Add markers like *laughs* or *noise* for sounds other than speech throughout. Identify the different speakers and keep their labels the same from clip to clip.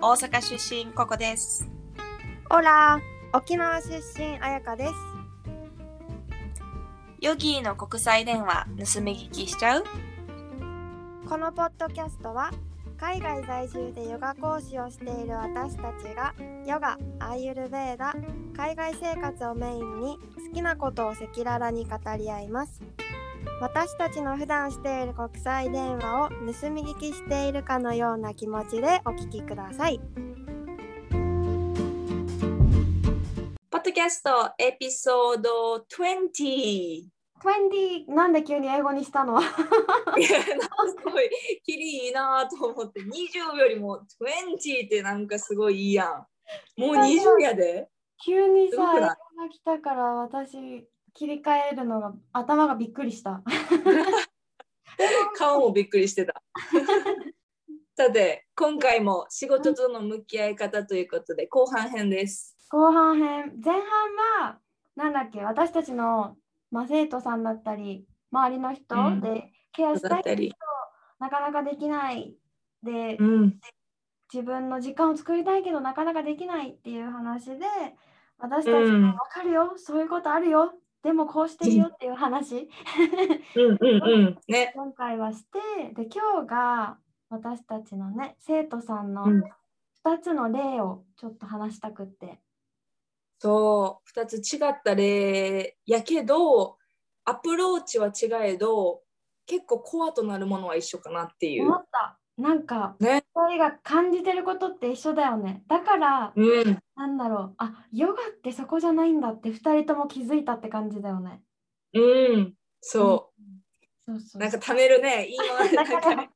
Speaker 1: 大阪出身ここです。
Speaker 2: オラ沖縄出身あやかです。
Speaker 1: ヨギーの国際電話盗み聞きしちゃう？
Speaker 2: このポッドキャストは海外在住でヨガ講師をしている私たちがヨガ、アーユルベーダ、海外生活をメインに好きなことを赤裸々に語り合います私たちの普段している国際電話を盗み聞きしているかのような気持ちでお聞きください。
Speaker 1: ポッドキャストエピソード20
Speaker 2: 20なんで急に英語にしたの？
Speaker 1: いやなんかすごいキリいいなと思って。20よりも20ってなんかすごいいいやん。もう20やで。
Speaker 2: 急にさ、英語が来たから私切り替えるのが頭がびっくりした。*laughs*
Speaker 1: 顔もびっくりしてた。*laughs* さて今回も仕事との向き合い方ということで後半編です。
Speaker 2: 後半編、前半はなんだっけ私たちの、まあ、生徒さんだったり周りの人
Speaker 1: うん。
Speaker 2: でケアしたいけど
Speaker 1: だったり。
Speaker 2: なかなかできない。で、
Speaker 1: うん。
Speaker 2: 自分の時間を作りたいけどなかなかできないっていう話で私たち
Speaker 1: うん。
Speaker 2: が分かるよ、そういうことあるよでもこうしてるよっていう話。
Speaker 1: うんうんうん。ね。
Speaker 2: 今回はしてで今日が私たちのね生徒さんの
Speaker 1: うん。
Speaker 2: 2つの例をちょっと話したくって、
Speaker 1: そう。2つ違った例やけどアプローチは違えど結構コアとなるものは一緒かなっていう。
Speaker 2: 思ったなんか
Speaker 1: ね。
Speaker 2: 2人が感じてることって一緒だよね。だから
Speaker 1: うん。
Speaker 2: なんだろう。あヨガってそこじゃないんだって2人とも気づいたって感じだよね。
Speaker 1: うん。そ
Speaker 2: そうそう
Speaker 1: う。なんか貯めるね。いいの *laughs*
Speaker 2: だから
Speaker 1: い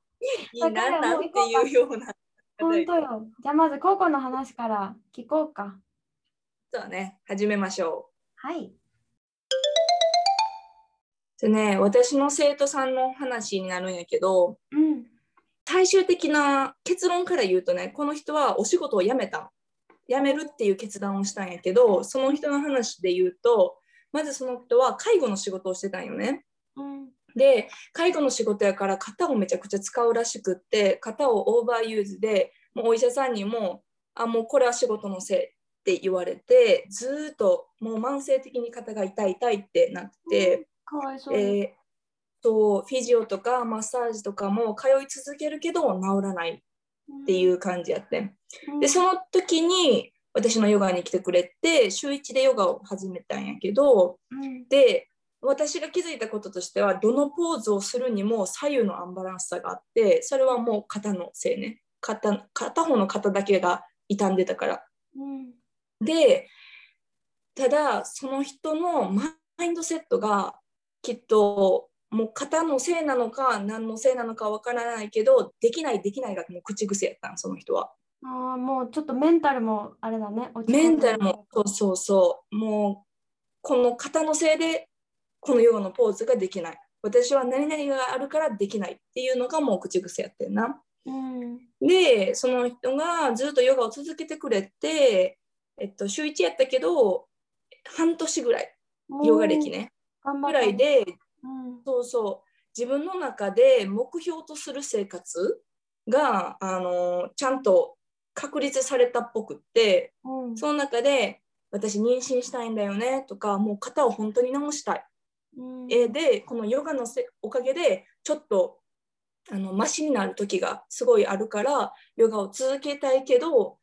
Speaker 1: いなんなんっていうような。
Speaker 2: 本当よ。じゃあまずココの話から聞こうか。
Speaker 1: そうね。始めましょう。
Speaker 2: はい。
Speaker 1: でね私の生徒さんの話になるんやけど
Speaker 2: うん
Speaker 1: 最終的な結論から言うとねこの人はお仕事を辞めた。辞めるっていう決断をしたんやけどその人の話で言うとまずその人は介護の仕事をしてたんよね。
Speaker 2: うん。
Speaker 1: で介護の仕事やから肩をめちゃくちゃ使うらしくって肩を overuse でもうお医者さんにもあもうこれは仕事のせいって言われてずーっともう慢性的に肩が痛い痛いってなって、
Speaker 2: かわいそうに、
Speaker 1: えーそう physio とかマッサージとかも通い続けるけど治らないっていう感じやって
Speaker 2: うん。
Speaker 1: でその時に私のヨガに来てくれて週1でヨガを始めたんやけど
Speaker 2: うん。
Speaker 1: で私が気づいたこととしてはどのポーズをするにも左右のアンバランスさがあってそれはもう肩のせいね。片片方の肩だけが傷んでたから。
Speaker 2: うん。
Speaker 1: でただその人のマインドセットがきっともう肩のせいなのか何のせいなのかわからないけどできないできないがもう口癖やったんその人は。
Speaker 2: ああ、もうちょっとメンタルもあれだね。
Speaker 1: メンタルもそうそうそうもうこの肩のせいでこのヨガのポーズができない私は何々があるからできないっていうのがもう口癖やってんな。
Speaker 2: うん。
Speaker 1: でその人がずっとヨガを続けてくれて、えっと、週1やったけど半年ぐらいヨガ歴ねぐらいで
Speaker 2: うん。
Speaker 1: そうそう。自分の中で目標とする生活があのちゃんと確立されたっぽくって
Speaker 2: うん。
Speaker 1: その中で私妊娠したいんだよねとかもう肩を本当に治したい、
Speaker 2: うん。
Speaker 1: えーでこのヨガのせおかげでちょっとあのマシになる時がすごいあるからヨガを続けたいけど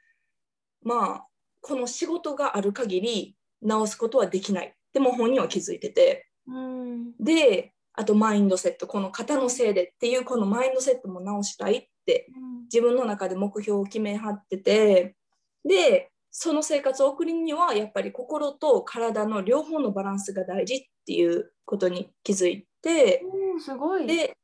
Speaker 1: まあこの仕事がある限り治すことはできない。でも本人は気づいてて。
Speaker 2: うん。
Speaker 1: であとマインドセットこの肩のせいでっていうこのマインドセットも直したいって自分の中で目標を決めはっててでその生活を送るにはやっぱり心と体の両方のバランスが大事っていうことに気づいて
Speaker 2: うん、すごい。
Speaker 1: で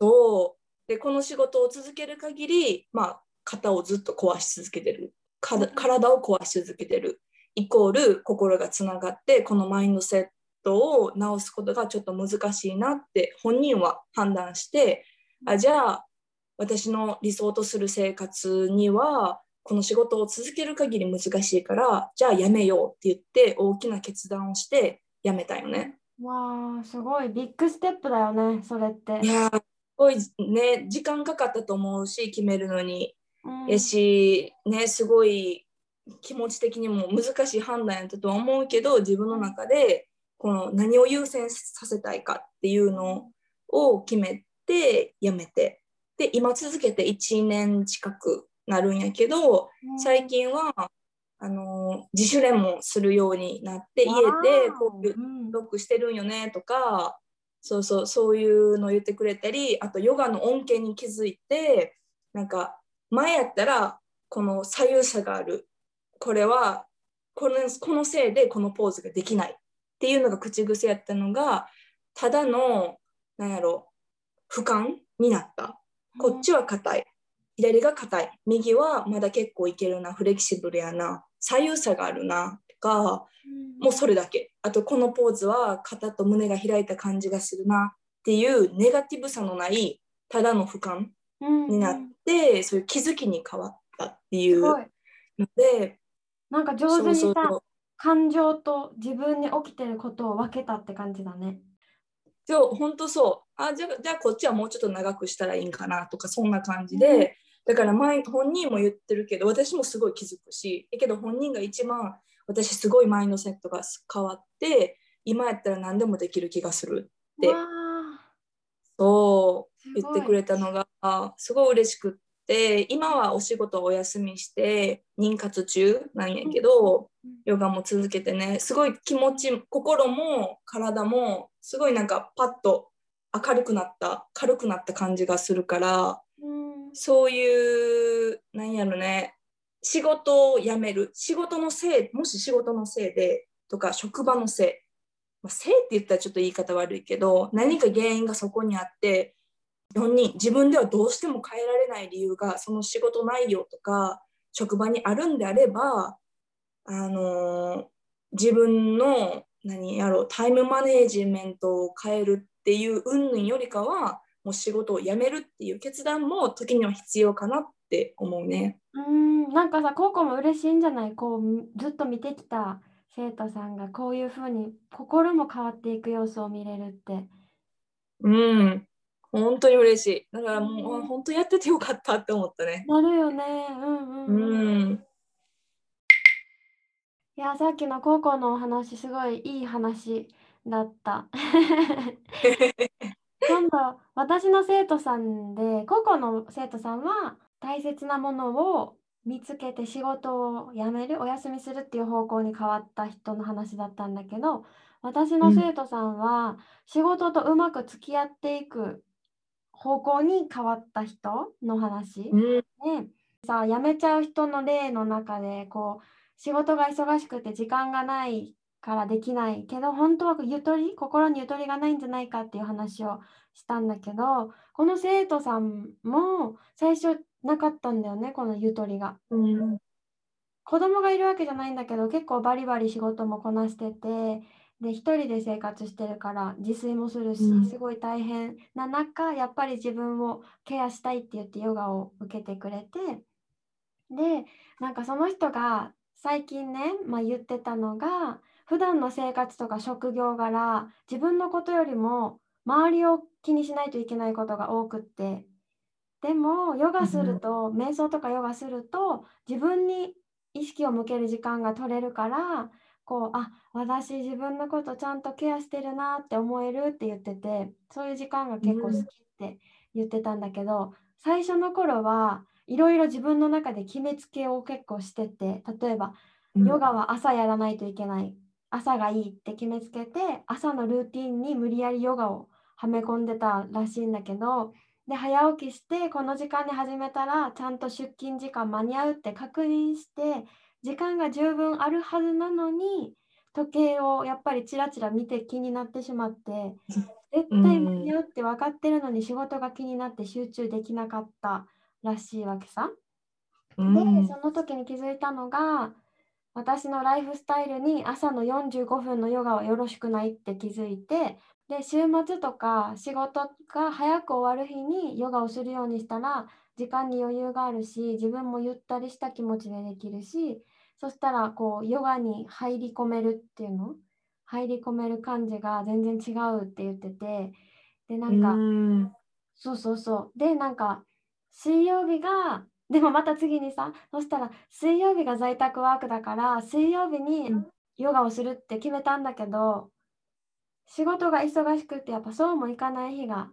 Speaker 1: そう。でこの仕事を続ける限り、まあ、肩をずっと壊し続けてる。か体を壊し続けてる。イコール心がつながってこのマインドセットを直すことがちょっと難しいなって本人は判断してあじゃあ私の理想とする生活にはこの仕事を続ける限り難しいからじゃあやめようって言って大きな決断をしてやめたよね。
Speaker 2: わあ、すごい。ビッグステップだよね、それって。
Speaker 1: いやーすごいね時間かかったと思うし決めるのに。
Speaker 2: うん
Speaker 1: やし、ね、すごい気持ち的にも難しい判断やったとは思うけど自分の中でこの何を優先させたいかっていうのを決めてやめてで今続けて1年近くなるんやけど最近はあの自主練もするようになって家でこうロックしてるんよねとかそうそうそういうの言ってくれたりあとヨガの恩恵に気づいてなんか前やったらこの左右差がある。これはこのこのせいでこのポーズができないっていうのが口癖やったのがただのなんやろ俯瞰になった。こっちは硬い。左が硬い。右はまだ結構いけるな。フレキシブルやな。左右差があるな。とかもうそれだけ。あとこのポーズは肩と胸が開いた感じがするな。っていうネガティブさのないただの俯瞰
Speaker 2: うん。
Speaker 1: になって、そういう気づきに変わったっていうので、
Speaker 2: なんか上手にさ感情と自分に起きてることを分けたって感じだね。
Speaker 1: そう本当そう。あじゃあじゃあこっちはもうちょっと長くしたらいいんかなとかそんな感じで、だから前本人も言ってるけど私もすごい気づくし。だけど本人が一番私すごいマインドセットが変わって今やったら何でもできる気がするで
Speaker 2: わあ
Speaker 1: そう。言ってくれたのがあすごい嬉しくって今はお仕事をお休みして妊活中なんやけど、
Speaker 2: うん。
Speaker 1: ヨガも続けてねすごい気持ち心も体もすごいなんかパッと明るくなった軽くなった感じがするから
Speaker 2: うん。
Speaker 1: そういうなんやろね仕事を辞める。仕事のせいもし仕事のせいでとか職場のせい、まあ、せいって言ったらちょっと言い方悪いけど何か原因がそこにあって本人自分ではどうしても変えられない理由がその仕事内容とか職場にあるんであればあのー自分の何やろうタイムマネージメントを変えるっていう云々よりかはもう仕事を辞めるっていう決断も時には必要かなって思うね。
Speaker 2: うんなんかさコウコも嬉しいんじゃない？こうみずっと見てきた生徒さんがこういうふうに心も変わっていく様子を見れるって。
Speaker 1: うん、本当に嬉しい。だからもう、
Speaker 2: うん
Speaker 1: あ本当やっててよかったって思ったね。
Speaker 2: なるよね。うん
Speaker 1: う
Speaker 2: うんうん。
Speaker 1: ん、
Speaker 2: いやさっきのコウコのお話すごいいい話だった。*laughs* 今度私の生徒さんでコウコの生徒さんは大切なものを見つけて仕事を辞めるお休みするっていう方向に変わった人の話だったんだけど私の生徒さんは仕事とうまく付き合っていく方向に変わった人の話。
Speaker 1: うん、
Speaker 2: ね、さあ辞めちゃう人の例の中でこう仕事が忙しくて時間がないからできないけど本当はゆとり心にゆとりがないんじゃないかっていう話をしたんだけどこの生徒さんも最初なかったんだよねこのゆとりが。
Speaker 1: うん、
Speaker 2: 子供がいるわけじゃないんだけど結構バリバリ仕事もこなしててで一人で生活してるから自炊もするし、
Speaker 1: うん。
Speaker 2: すごい大変な中やっぱり自分をケアしたいって言ってヨガを受けてくれてでなんかその人が最近ね、まあ、言ってたのが普段の生活とか職業柄自分のことよりも周りを気にしないといけないことが多くってでもヨガすると、瞑想とかヨガすると自分に意識を向ける時間が取れるからこうあ私自分のことちゃんとケアしてるなって思えるって言っててそういう時間が結構好きって言ってたんだけど、最初の頃はいろいろ自分の中で決めつけを結構してて例えばヨガは朝やらないといけない朝がいいって決めつけて朝のルーティンに無理やりヨガをはめ込んでたらしいんだけどで早起きしてこの時間に始めたらちゃんと出勤時間間に合うって確認して時間が十分あるはずなのに時計をやっぱりちらちら見て気になってしまって *laughs* 絶対間に合うって分かってるのに仕事が気になって集中できなかったらしいわけさ。
Speaker 1: うん
Speaker 2: でその時に気づいたのが私のライフスタイルに朝の45分のヨガはよろしくないって気づいてで週末とか仕事が早く終わる日にヨガをするようにしたら時間に余裕があるし自分もゆったりした気持ちでできるしそしたらこうヨガに入り込めるっていうの？入り込める感じが全然違うって言ってて。でなんか、
Speaker 1: うん。
Speaker 2: そうそうそう。で、なんか、水曜日がでもまた次にさそしたら水曜日が在宅ワークだから水曜日に
Speaker 1: うん。
Speaker 2: ヨガをするって決めたんだけど仕事が忙しくてやっぱそうもいかない日が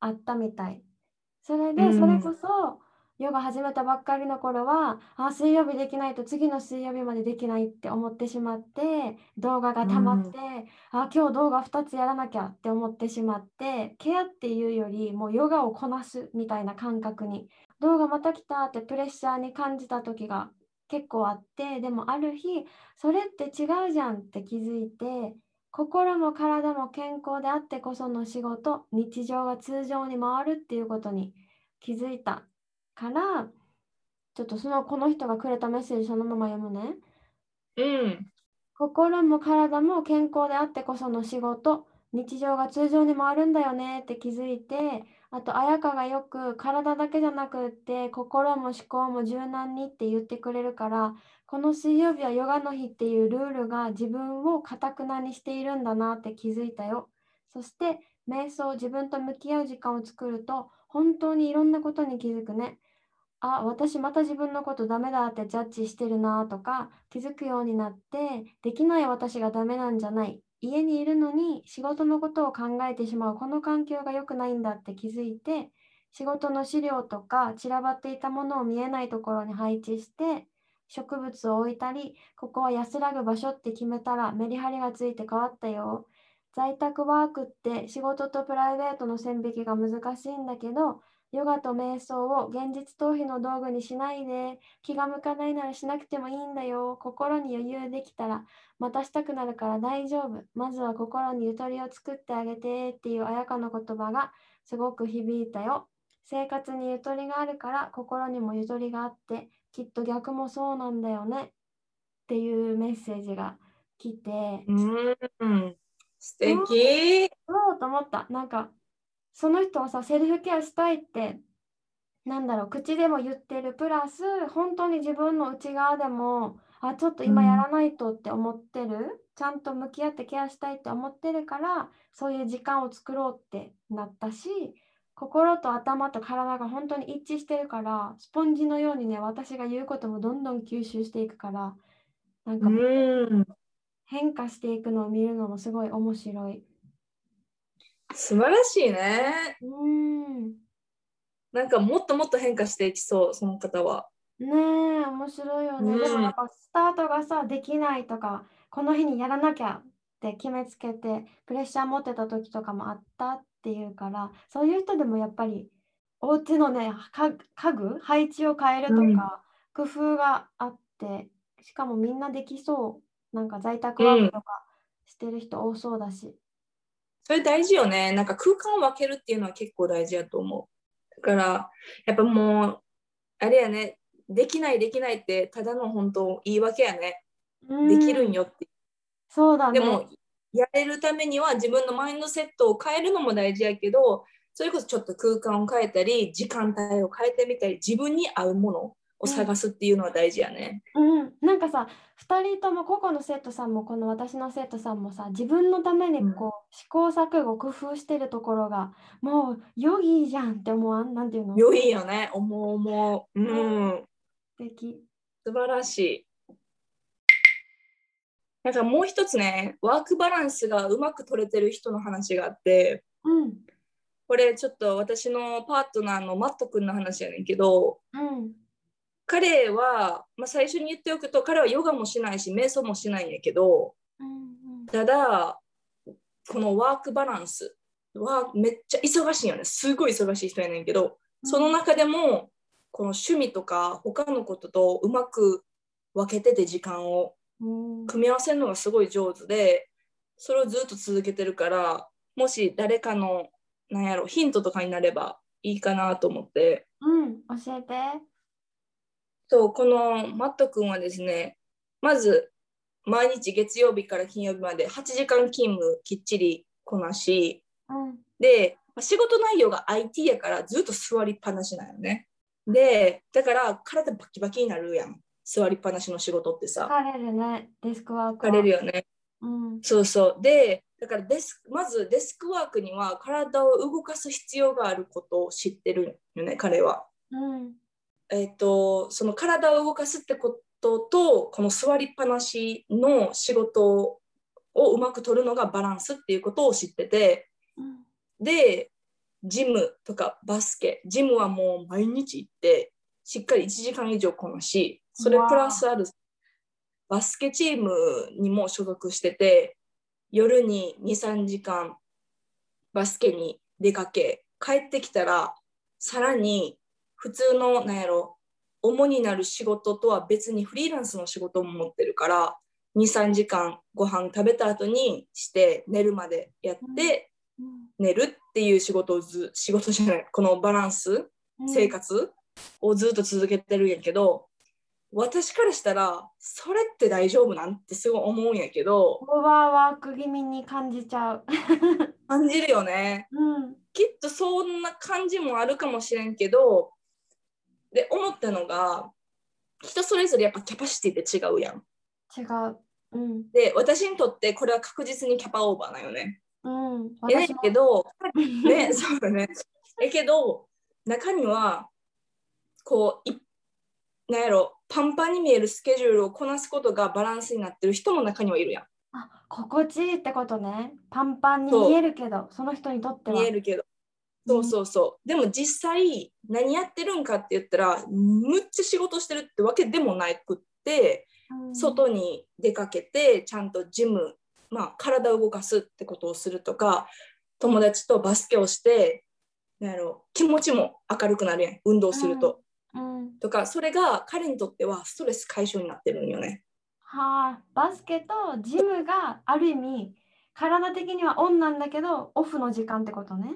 Speaker 2: あったみたい。それで
Speaker 1: うん。
Speaker 2: それこそヨガ始めたばっかりの頃はあ水曜日できないと次の水曜日までできないって思ってしまって動画が溜まって、あ今日動画2つやらなきゃって思ってしまってケアっていうよりもうヨガをこなすみたいな感覚に。動画また来たってプレッシャーに感じた時が結構あってでもある日それって違うじゃんって気づいて心も体も健康であってこその仕事日常が通常に回るっていうことに気づいたからちょっとそのこの人がくれたメッセージそのまま読むね。
Speaker 1: うん。
Speaker 2: 心も体も健康であってこその仕事日常が通常に回るんだよねって気づいてあと彩香がよく体だけじゃなくって心も思考も柔軟にって言ってくれるからこの水曜日はヨガの日っていうルールが自分をかたくなにしているんだなって気づいたよそして瞑想自分と向き合う時間を作ると本当にいろんなことに気づくねあ私また自分のことダメだってジャッジしてるなとか気づくようになってできない私がダメなんじゃない家にいるのに仕事のことを考えてしまうこの環境が良くないんだって気づいて仕事の資料とか散らばっていたものを見えないところに配置して植物を置いたりここは安らぐ場所って決めたらメリハリがついて変わったよ在宅ワークって仕事とプライベートの線引きが難しいんだけどヨガと瞑想を現実逃避の道具にしないで気が向かないならしなくてもいいんだよ。心に余裕できたらまたしたくなるから大丈夫。まずは心にゆとりを作ってあげてっていう彩香の言葉がすごく響いたよ。生活にゆとりがあるから心にもゆとりがあってきっと逆もそうなんだよね。っていうメッセージが来て。
Speaker 1: うん。素敵。
Speaker 2: そうと思った。なんか、その人はさ、セルフケアしたいって、なんだろう、口でも言ってる、プラス、本当に自分の内側でも、あ、ちょっと今やらないとって思ってる、ちゃんと向き合ってケアしたいって思ってるから、そういう時間を作ろうってなったし、心と頭と体が本当に一致してるから、スポンジのようにね、私が言うこともどんどん吸収していくから、なんか
Speaker 1: うん。
Speaker 2: 変化していくのを見るのもすごい面白い。
Speaker 1: 素晴らしいね。
Speaker 2: うん。
Speaker 1: なんかもっともっと変化していきそう、その方は。
Speaker 2: ねえ、面白いよね。で
Speaker 1: うん
Speaker 2: もなんかスタートがさ、できないとか、この日にやらなきゃって決めつけて、プレッシャー持ってた時とかもあったっていうから、そういう人でもやっぱり、お家のね、か家具、配置を変えると
Speaker 1: うん
Speaker 2: か、工夫があって、しかもみんなできそう。なんか在宅ワークとかしてる人多そうだし。
Speaker 1: それ大事よね。なんか空間を分けるっていうのは結構大事やと思う。だから、やっぱもう、あれやね、できないできないってただの本当言い訳やね。できるん
Speaker 2: よ。
Speaker 1: よって。
Speaker 2: そうだね。
Speaker 1: でも、やれるためには自分のマインドセットを変えるのも大事やけど、それこそちょっと空間を変えたり、時間帯を変えてみたり、自分に合うものを探すっていうのは大事やね。
Speaker 2: うん、なんかさ2人とも個々の生徒さんもこの私の生徒さんもさ自分のために
Speaker 1: うん。
Speaker 2: こう、試行錯誤工夫してるところがもうヨギじゃんって思わん？なんていうの？
Speaker 1: 良いよね、思う思う。うん。
Speaker 2: 素敵。
Speaker 1: 素晴らしい。なんかもう一つね、ワークバランスがうまく取れてる人の話があって、
Speaker 2: うん。
Speaker 1: これちょっと私のパートナーのマット君の話やねんけど、
Speaker 2: うん
Speaker 1: 彼は、まあ、最初に言っておくと、彼はヨガもしないし、瞑想もしないんやけど、
Speaker 2: うん
Speaker 1: ただ、このワークバランスはめっちゃ忙しいよね。すごい忙しい人やねんけど、その中でも、この趣味とか他のこととうまく分けてて時間を
Speaker 2: うん。
Speaker 1: 組み合わせるのがすごい上手でそれをずっと続けてるからもし誰かのなんやろヒントとかになればいいかなと思って。
Speaker 2: うん。教えて
Speaker 1: そうこのマット君はですねまず毎日月曜日から金曜日まで8時間勤務きっちりこなし
Speaker 2: うん
Speaker 1: でまあ仕事内容が IT やからずっと座りっぱなしなんよね。でだから体バキバキになるやん。座りっぱなしの仕事ってさ。
Speaker 2: 疲れるね。デスクワークは。
Speaker 1: 疲れるよね。
Speaker 2: うん。
Speaker 1: そうそう。で、だからデスク、まずデスクワークには体を動かす必要があることを知ってるよね、彼は。
Speaker 2: うん
Speaker 1: えっと、その体を動かすってこととこの座りっぱなしの仕事をうまく取るのがバランスっていうことを知ってて
Speaker 2: うん。
Speaker 1: でジムとかバスケジムはもう毎日行ってしっかり1時間以上こなしそれプラスあるバスケチームにも所属してて夜に23時間バスケに出かけ帰ってきたらさらに普通のなんやろ主になる仕事とは別にフリーランスの仕事も持ってるから23時間ご飯食べた後にして寝るまでやって、
Speaker 2: うん
Speaker 1: 寝るっていう仕事をず仕事じゃないこのバランス
Speaker 2: うん。
Speaker 1: 生活をずっと続けてるんやけど、私からしたらそれって大丈夫なんてすごい思うんやけど
Speaker 2: オーバーワーク気味に感じちゃう。*laughs*
Speaker 1: 感じるよね。
Speaker 2: うん。
Speaker 1: きっとそんな感じもあるかもしれんけどで思ったのが人それぞれやっぱキャパシティって違うやん
Speaker 2: 違う。うん
Speaker 1: で私にとってこれは確実にキャパオーバーなんよね
Speaker 2: うん。
Speaker 1: えけどね、*laughs* そうだね。えけど、中には、こう、いなんやろ、パンパンに見えるスケジュールをこなすことがバランスになってる人も中にはいるや
Speaker 2: あ心地いいってことね。パンパンに見えるけど、その人にとって
Speaker 1: ん。
Speaker 2: は。
Speaker 1: 見えるけど。そうそうそう。でも実際、何やってるんかって言ったら、むっちゃ仕事してるってわけでもなくって、
Speaker 2: うん
Speaker 1: 外に出かけて、ちゃんとジム、まあ、体を動かすってことをするとか、友達とバスケをして、なんやろ、気持ちも明るくなるやん、運動すると。
Speaker 2: うん。
Speaker 1: とかそれが彼にとってはストレス解消になってるんよね。
Speaker 2: はあ、バスケとジムがある意味、体的にはオンなんだけど、オフの時間ってことね。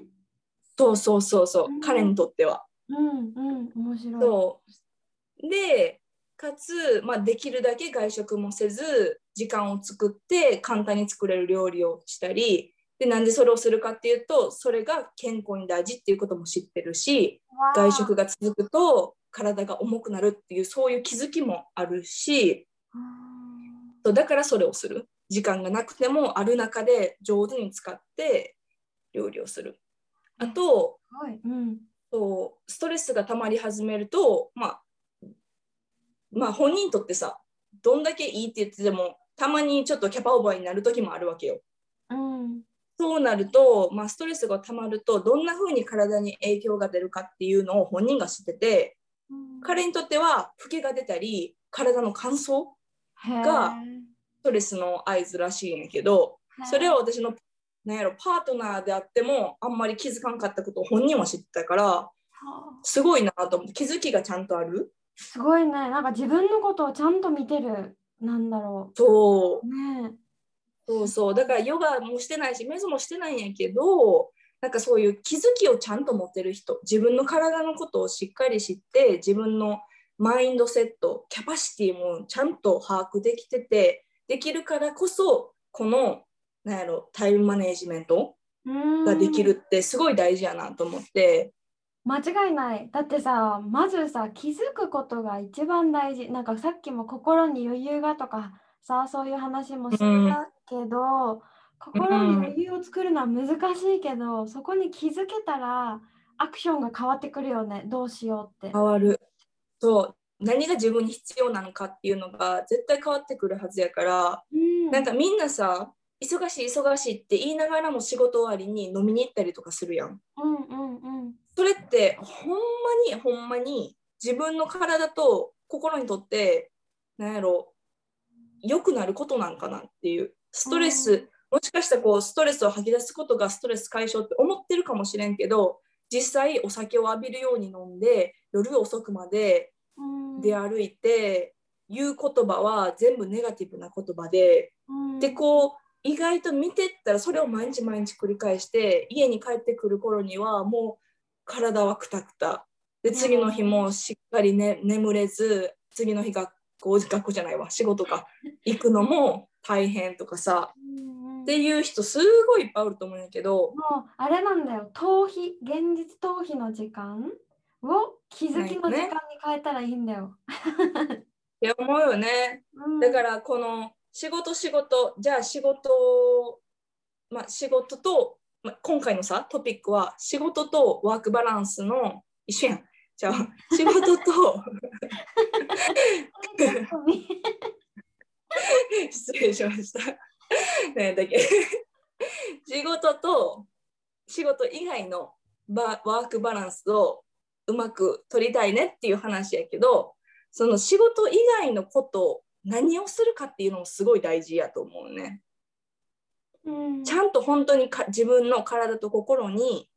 Speaker 1: そうそうそうそう、
Speaker 2: うん
Speaker 1: 彼にとっては。
Speaker 2: うんうん、面白い。
Speaker 1: そうでかつ、まあ、できるだけ外食もせず時間を作って簡単に作れる料理をしたりでなんでそれをするかっていうとそれが健康に大事っていうことも知ってるし外食が続くと体が重くなるっていうそういう気づきもあるし
Speaker 2: うん
Speaker 1: そうだからそれをする時間がなくてもある中で上手に使って料理をする。あと
Speaker 2: すごい。うん。
Speaker 1: そうストレスが溜まり始めると、まあ、まあ本人にとってさどんだけいいって言っててもたまにちょっとキャパオーバーになる時もあるわけよ。
Speaker 2: うん。
Speaker 1: そうなると、まあ、ストレスが溜まるとどんな風に体に影響が出るかっていうのを本人が知ってて彼にとっては老けが出たり体の乾燥がストレスの合図らしいんやけどそれを私のなんやろパートナーであってもあんまり気づかんかったことを本人は知ってたから
Speaker 2: はあ
Speaker 1: すごいなと思って気づきがちゃんとある？
Speaker 2: すごいね。なんか自分のことをちゃんと見てる。なんだろ
Speaker 1: そう
Speaker 2: う。ね
Speaker 1: そうそうだからヨガもしてないしメゾもしてないんやけどなんかそういう気づきをちゃんと持ってる人自分の体のことをしっかり知って自分のマインドセットキャパシティもちゃんと把握できててできるからこそこのなんやろタイムマネージメント
Speaker 2: え。
Speaker 1: ができるってすごい大事やなと思って
Speaker 2: 間違いない。だってさ、まずさ、気づくことが一番大事。なんかさっきも心に余裕がとかさ、そういう話もしてたけど、心に余裕を作るのは難しいけど、そこに気づけたらアクションが変わってくるよね。どうしようって。
Speaker 1: 変わるそう何が自分に必要なのかっていうのが絶対変わってくるはずやから
Speaker 2: うん、
Speaker 1: なんかみんなさ忙しい忙しいって言いながらも仕事終わりに飲みに行ったりとかするやん。
Speaker 2: うんうんうん。
Speaker 1: それってほんまにほんまに自分の体と心にとってなんやろ良くなることなんかなっていうストレス、
Speaker 2: うん
Speaker 1: もしかしたらこうストレスを吐き出すことがストレス解消って思ってるかもしれんけど実際お酒を浴びるように飲んで夜遅くまで
Speaker 2: うん
Speaker 1: 出歩いて、言う言葉は全部ネガティブな言葉で。
Speaker 2: うん
Speaker 1: でこう意外と見てったらそれを毎日毎日繰り返して家に帰ってくる頃にはもう体はくたくた。で次の日もしっかり、ね、眠れず次の日学校学校じゃないわ仕事か。行くのも大変とかさ。っていう人すごいいっぱいおると思うんやけど
Speaker 2: もうあれなんだよ。逃避現実逃避の時間を気づきの時間に変えたらいいんだよ。
Speaker 1: い *laughs* や思うよね。
Speaker 2: うん。
Speaker 1: だからこの仕事仕事。じゃあ仕事まあ仕事と、まあ、今回のさトピックは仕事とワークバランスの一緒やん。じゃあ仕事と *laughs* 失礼しました。ねだっけ？仕事と仕事以外のバワークバランスをうまく取りたいねっていう話やけどその仕事以外のこと何をするかっていうのもすごい大事やと思うね。
Speaker 2: うん
Speaker 1: ちゃんと本当にか自分の体と心に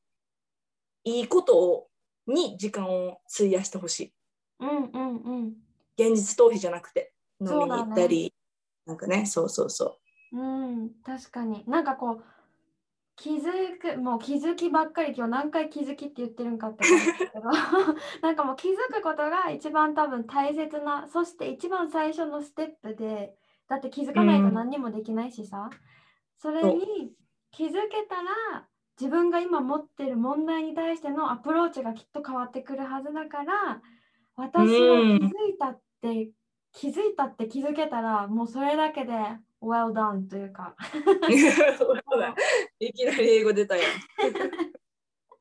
Speaker 1: いいことをに時間を費やしてほしい。
Speaker 2: うんうんうん
Speaker 1: 現実逃避じゃなくて飲みに行ったり、なんかねそうそうそ
Speaker 2: うん、確かに。なんかこう、気づく、もう気づきばっかり、今日何回気づきって言ってるんかって思うんですけど、*laughs* なんかもう気づくことが一番多分大切な、そして一番最初のステップで、だって気づかないと
Speaker 1: うん。
Speaker 2: 何にもできないしさ、それ
Speaker 1: そう。
Speaker 2: に気づけたら、自分が今持ってる問題に対してのアプローチがきっと変わってくるはずだから、私は気づいたって、気づいたって気づけたら、もうそれだけで well done というか。*laughs*
Speaker 1: う。いきなり英語出たやん。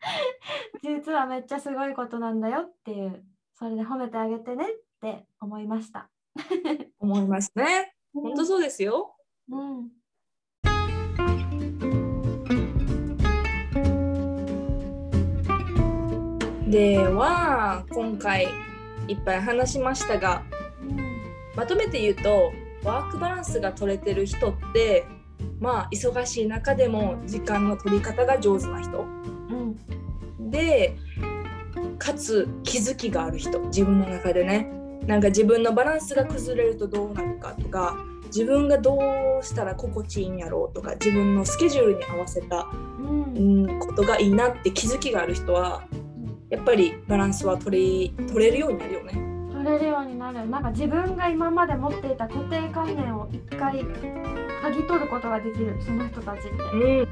Speaker 1: *laughs*
Speaker 2: 実はめっちゃすごいことなんだよっていうそれで褒めてあげてねって思いました。
Speaker 1: 思いますね。本当そうですよ。
Speaker 2: うん、
Speaker 1: では今回いっぱい話しましたがまとめて言うとワークバランスが取れてる人ってまあ忙しい中でも時間の取り方が上手な人。
Speaker 2: うん、
Speaker 1: でかつ気づきがある人。自分の中でね。なんか自分のバランスが崩れるとどうなるかとか自分がどうしたら心地いいんやろうとか自分のスケジュールに合わせた、
Speaker 2: うん。
Speaker 1: うん、ことがいいなって気づきがある人はやっぱりバランスは取り取れるようになるよね。
Speaker 2: 取れるようになる。なんか自分が今まで持っていた固定観念を一回剥ぎ取ることができる。その人たちって。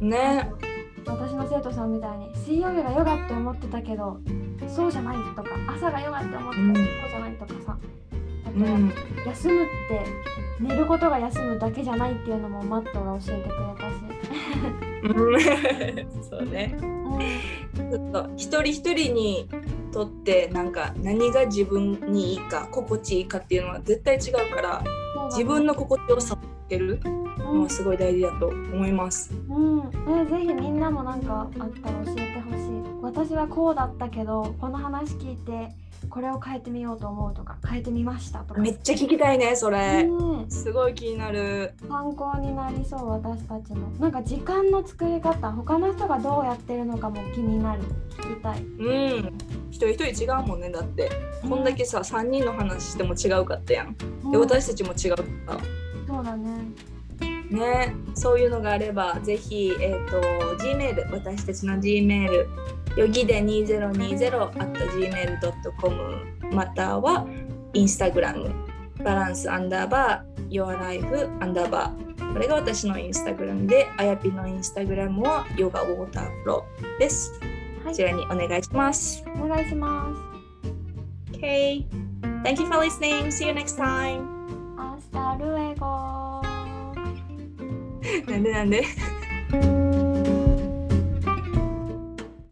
Speaker 1: うん、ね。
Speaker 2: 私の生徒さんみたいに水曜日がヨガって思ってたけどそうじゃないとか朝がヨガって思ってたけど
Speaker 1: うん。
Speaker 2: そうじゃないとかさ。あとは
Speaker 1: うん
Speaker 2: 休むって寝ることが休むだけじゃないっていうのもマットが教えてくれたし、
Speaker 1: うん。*laughs* そうね。
Speaker 2: うん。
Speaker 1: ちょっと一人一人にとってなんか何が自分にいいか心地いいかっていうのは絶対違うから自分の心地よさをつけるのはすごい大事だと思います。
Speaker 2: うん、うん、えぜひみんなもなんかあったら教えてほしい。私はこうだったけどこの話聞いてこれを変えてみようと思うとか変えてみましたとか
Speaker 1: めっちゃ聞きたいねそれ。
Speaker 2: うん
Speaker 1: すごい気になる。
Speaker 2: 参考になりそう私たちのなんか時間の作り方他の人がどうやってるのかも気になる聞きたい
Speaker 1: うん。一人一人違うもんねだってこんだけさ3人の話しても違うかったやん。で
Speaker 2: うん
Speaker 1: 私たちも違うから。
Speaker 2: そうだね
Speaker 1: ね、そういうのがあればぜひ、えー、と Gmail 私たちの Gmail よぎで2020 at gmail.com または Instagram Balance アンダーバー Your Life アンダーバー。これが私のインスタグラムであやぴのインスタグラムはヨガウォーターフローです。
Speaker 2: はい。
Speaker 1: こちらにお願いします。
Speaker 2: お願いします。
Speaker 1: Okay. Thank you for listening. See you next time.
Speaker 2: Hasta luego
Speaker 1: なんでなんで？